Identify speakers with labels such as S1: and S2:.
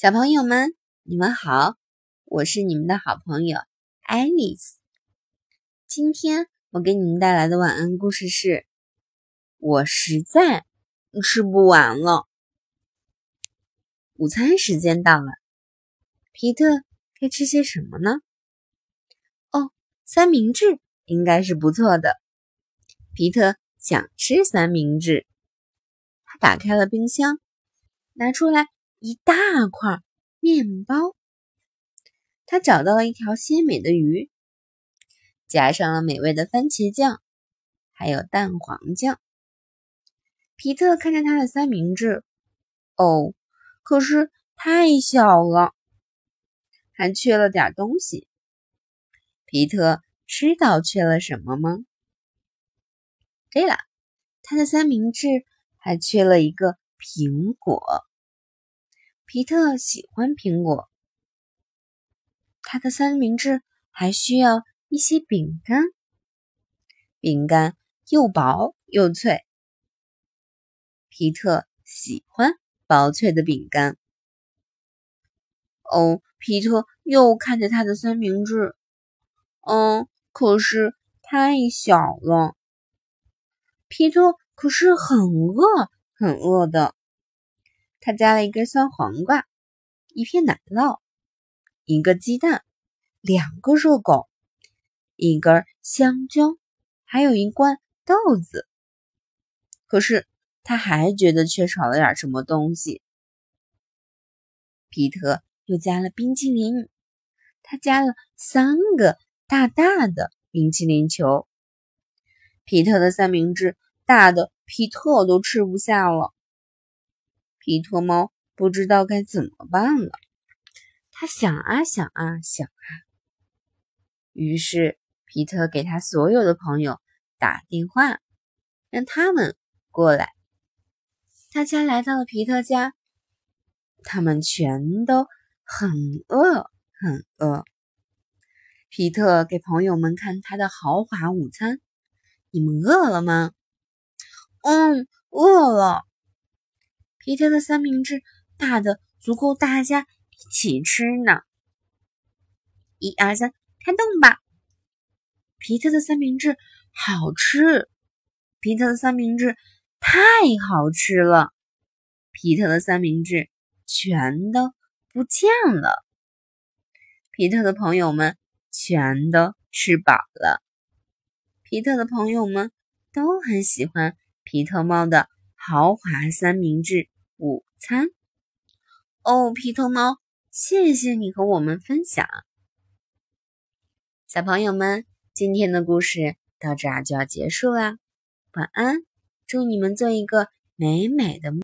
S1: 小朋友们，你们好，我是你们的好朋友爱丽丝。今天我给你们带来的晚安故事是：我实在吃不完了。午餐时间到了，皮特该吃些什么呢？哦，三明治应该是不错的。皮特想吃三明治，他打开了冰箱，拿出来。一大块面包，他找到了一条鲜美的鱼，加上了美味的番茄酱，还有蛋黄酱。皮特看着他的三明治，哦，可是太小了，还缺了点东西。皮特知道缺了什么吗？对了，他的三明治还缺了一个苹果。皮特喜欢苹果，他的三明治还需要一些饼干，饼干又薄又脆。皮特喜欢薄脆的饼干。哦，皮特又看着他的三明治，嗯，可是太小了。皮特可是很饿，很饿的。他加了一根酸黄瓜，一片奶酪，一个鸡蛋，两个热狗，一根香蕉，还有一罐豆子。可是他还觉得缺少了点什么东西。皮特又加了冰淇淋，他加了三个大大的冰淇淋球。皮特的三明治大的皮特都吃不下了。皮特猫不知道该怎么办了，他想啊想啊想啊，于是皮特给他所有的朋友打电话，让他们过来。大家来到了皮特家，他们全都很饿，很饿。皮特给朋友们看他的豪华午餐，你们饿了吗？嗯，饿了。皮特的三明治大的足够大家一起吃呢。一二三，开动吧！皮特的三明治好吃，皮特的三明治太好吃了，皮特的三明治全都不见了。皮特的朋友们全都吃饱了，皮特的朋友们都很喜欢皮特猫的豪华三明治。午餐哦，皮特猫，谢谢你和我们分享。小朋友们，今天的故事到这儿就要结束啦，晚安，祝你们做一个美美的梦。